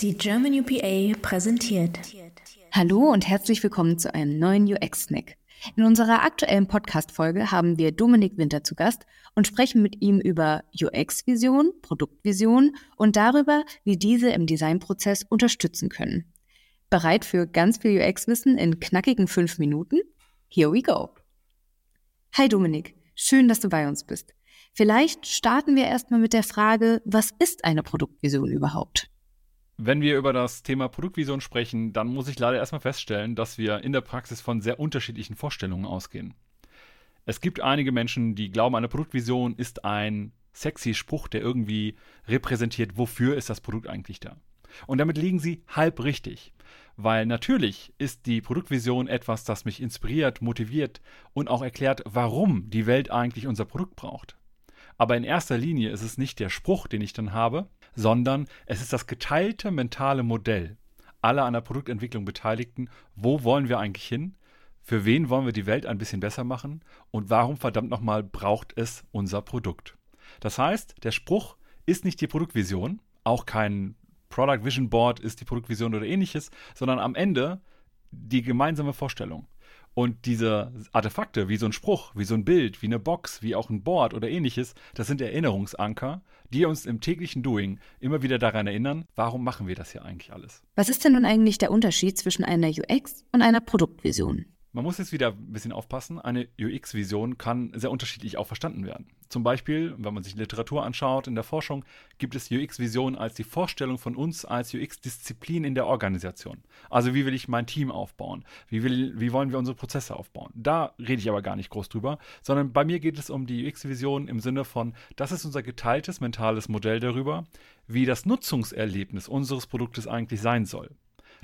Die German UPA präsentiert. Hallo und herzlich willkommen zu einem neuen UX-Snack. In unserer aktuellen Podcast-Folge haben wir Dominik Winter zu Gast und sprechen mit ihm über UX-Vision, Produktvision und darüber, wie diese im Designprozess unterstützen können. Bereit für ganz viel UX-Wissen in knackigen fünf Minuten? Here we go. Hi Dominik, schön, dass du bei uns bist. Vielleicht starten wir erstmal mit der Frage, was ist eine Produktvision überhaupt? Wenn wir über das Thema Produktvision sprechen, dann muss ich leider erstmal feststellen, dass wir in der Praxis von sehr unterschiedlichen Vorstellungen ausgehen. Es gibt einige Menschen, die glauben, eine Produktvision ist ein sexy Spruch, der irgendwie repräsentiert, wofür ist das Produkt eigentlich da. Und damit liegen sie halb richtig. Weil natürlich ist die Produktvision etwas, das mich inspiriert, motiviert und auch erklärt, warum die Welt eigentlich unser Produkt braucht. Aber in erster Linie ist es nicht der Spruch, den ich dann habe, sondern es ist das geteilte mentale Modell aller an der Produktentwicklung Beteiligten. Wo wollen wir eigentlich hin? Für wen wollen wir die Welt ein bisschen besser machen? Und warum verdammt nochmal braucht es unser Produkt? Das heißt, der Spruch ist nicht die Produktvision, auch kein Product Vision Board ist die Produktvision oder ähnliches, sondern am Ende die gemeinsame Vorstellung. Und diese Artefakte, wie so ein Spruch, wie so ein Bild, wie eine Box, wie auch ein Board oder ähnliches, das sind Erinnerungsanker, die uns im täglichen Doing immer wieder daran erinnern, warum machen wir das hier eigentlich alles. Was ist denn nun eigentlich der Unterschied zwischen einer UX und einer Produktvision? Man muss jetzt wieder ein bisschen aufpassen. Eine UX-Vision kann sehr unterschiedlich auch verstanden werden. Zum Beispiel, wenn man sich Literatur anschaut, in der Forschung gibt es UX-Vision als die Vorstellung von uns als UX-Disziplin in der Organisation. Also wie will ich mein Team aufbauen? Wie, will, wie wollen wir unsere Prozesse aufbauen? Da rede ich aber gar nicht groß drüber, sondern bei mir geht es um die UX-Vision im Sinne von, das ist unser geteiltes mentales Modell darüber, wie das Nutzungserlebnis unseres Produktes eigentlich sein soll.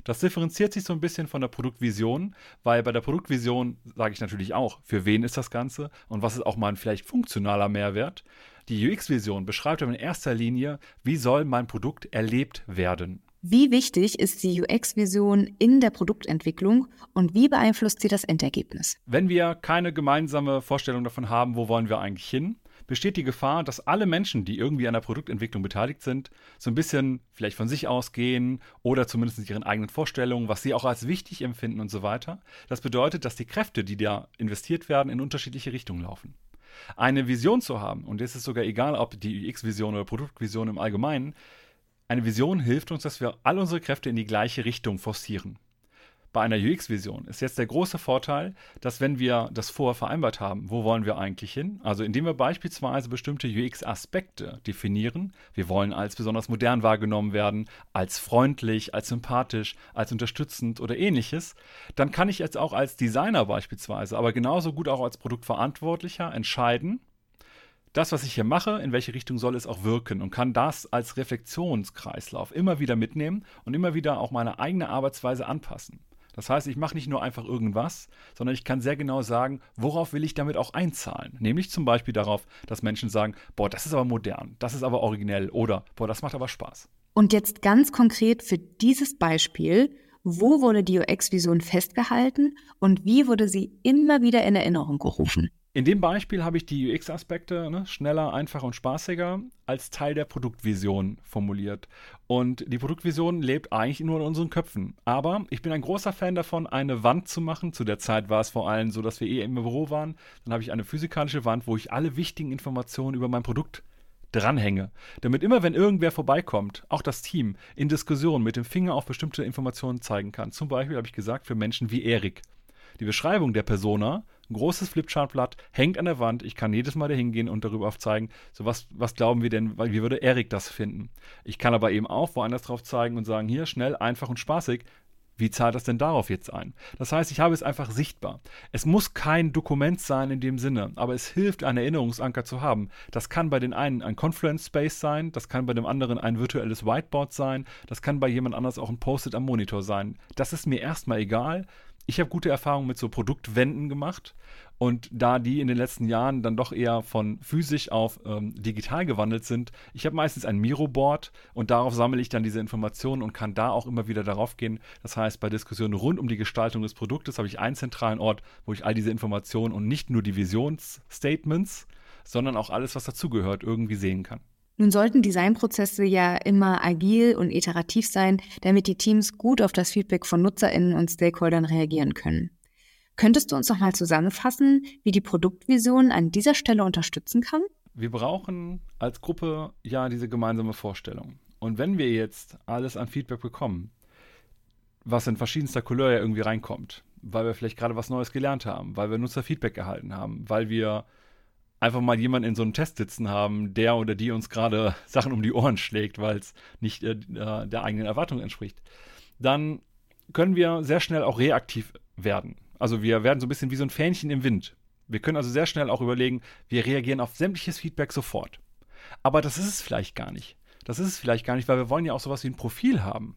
Das differenziert sich so ein bisschen von der Produktvision, weil bei der Produktvision sage ich natürlich auch, für wen ist das Ganze und was ist auch mal ein vielleicht funktionaler Mehrwert. Die UX-Vision beschreibt aber in erster Linie, wie soll mein Produkt erlebt werden. Wie wichtig ist die UX-Vision in der Produktentwicklung und wie beeinflusst sie das Endergebnis? Wenn wir keine gemeinsame Vorstellung davon haben, wo wollen wir eigentlich hin, besteht die Gefahr, dass alle Menschen, die irgendwie an der Produktentwicklung beteiligt sind, so ein bisschen vielleicht von sich ausgehen oder zumindest ihren eigenen Vorstellungen, was sie auch als wichtig empfinden und so weiter. Das bedeutet, dass die Kräfte, die da investiert werden, in unterschiedliche Richtungen laufen. Eine Vision zu haben, und es ist sogar egal, ob die UX-Vision oder Produktvision im Allgemeinen, eine Vision hilft uns, dass wir all unsere Kräfte in die gleiche Richtung forcieren bei einer UX-Vision ist jetzt der große Vorteil, dass wenn wir das vorher vereinbart haben, wo wollen wir eigentlich hin? Also indem wir beispielsweise bestimmte UX-Aspekte definieren, wir wollen als besonders modern wahrgenommen werden, als freundlich, als sympathisch, als unterstützend oder ähnliches, dann kann ich jetzt auch als Designer beispielsweise, aber genauso gut auch als Produktverantwortlicher entscheiden, das, was ich hier mache, in welche Richtung soll es auch wirken und kann das als Reflexionskreislauf immer wieder mitnehmen und immer wieder auch meine eigene Arbeitsweise anpassen. Das heißt, ich mache nicht nur einfach irgendwas, sondern ich kann sehr genau sagen, worauf will ich damit auch einzahlen. Nämlich zum Beispiel darauf, dass Menschen sagen, boah, das ist aber modern, das ist aber originell oder boah, das macht aber Spaß. Und jetzt ganz konkret für dieses Beispiel, wo wurde die UX-Vision festgehalten und wie wurde sie immer wieder in Erinnerung gerufen? In dem Beispiel habe ich die UX-Aspekte ne, schneller, einfacher und spaßiger als Teil der Produktvision formuliert. Und die Produktvision lebt eigentlich nur in unseren Köpfen. Aber ich bin ein großer Fan davon, eine Wand zu machen. Zu der Zeit war es vor allem so, dass wir eh im Büro waren. Dann habe ich eine physikalische Wand, wo ich alle wichtigen Informationen über mein Produkt dranhänge. Damit immer, wenn irgendwer vorbeikommt, auch das Team in Diskussion mit dem Finger auf bestimmte Informationen zeigen kann. Zum Beispiel habe ich gesagt, für Menschen wie Erik. Die Beschreibung der Persona ein großes Flipchartblatt, hängt an der Wand. Ich kann jedes Mal da hingehen und darüber aufzeigen, so was, was glauben wir denn, wie würde Erik das finden? Ich kann aber eben auch woanders drauf zeigen und sagen, hier schnell, einfach und spaßig. Wie zahlt das denn darauf jetzt ein? Das heißt, ich habe es einfach sichtbar. Es muss kein Dokument sein in dem Sinne, aber es hilft, einen Erinnerungsanker zu haben. Das kann bei den einen ein Confluence Space sein, das kann bei dem anderen ein virtuelles Whiteboard sein, das kann bei jemand anders auch ein Post-it am Monitor sein. Das ist mir erstmal egal ich habe gute Erfahrungen mit so Produktwänden gemacht. Und da die in den letzten Jahren dann doch eher von physisch auf ähm, digital gewandelt sind, ich habe meistens ein Miro-Board und darauf sammle ich dann diese Informationen und kann da auch immer wieder darauf gehen. Das heißt, bei Diskussionen rund um die Gestaltung des Produktes habe ich einen zentralen Ort, wo ich all diese Informationen und nicht nur die Visionsstatements, sondern auch alles, was dazugehört, irgendwie sehen kann. Nun sollten Designprozesse ja immer agil und iterativ sein, damit die Teams gut auf das Feedback von Nutzerinnen und Stakeholdern reagieren können. Könntest du uns noch mal zusammenfassen, wie die Produktvision an dieser Stelle unterstützen kann? Wir brauchen als Gruppe ja diese gemeinsame Vorstellung. Und wenn wir jetzt alles an Feedback bekommen, was in verschiedenster Couleur ja irgendwie reinkommt, weil wir vielleicht gerade was Neues gelernt haben, weil wir Nutzerfeedback erhalten haben, weil wir einfach mal jemanden in so einem Test sitzen haben, der oder die uns gerade Sachen um die Ohren schlägt, weil es nicht äh, der eigenen Erwartung entspricht, dann können wir sehr schnell auch reaktiv werden. Also wir werden so ein bisschen wie so ein Fähnchen im Wind. Wir können also sehr schnell auch überlegen, wir reagieren auf sämtliches Feedback sofort. Aber das ist es vielleicht gar nicht. Das ist es vielleicht gar nicht, weil wir wollen ja auch sowas wie ein Profil haben.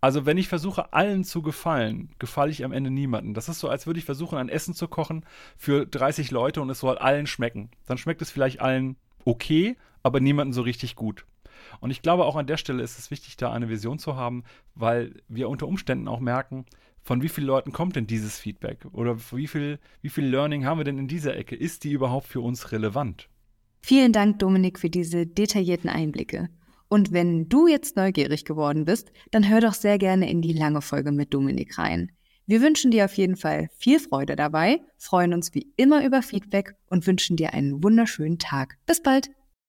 Also wenn ich versuche, allen zu gefallen, gefalle ich am Ende niemanden. Das ist so, als würde ich versuchen, ein Essen zu kochen für 30 Leute und es soll allen schmecken. Dann schmeckt es vielleicht allen okay, aber niemanden so richtig gut. Und ich glaube, auch an der Stelle ist es wichtig, da eine Vision zu haben, weil wir unter Umständen auch merken, von wie vielen Leuten kommt denn dieses Feedback? Oder wie viel, wie viel Learning haben wir denn in dieser Ecke? Ist die überhaupt für uns relevant? Vielen Dank, Dominik, für diese detaillierten Einblicke. Und wenn du jetzt neugierig geworden bist, dann hör doch sehr gerne in die lange Folge mit Dominik rein. Wir wünschen dir auf jeden Fall viel Freude dabei, freuen uns wie immer über Feedback und wünschen dir einen wunderschönen Tag. Bis bald!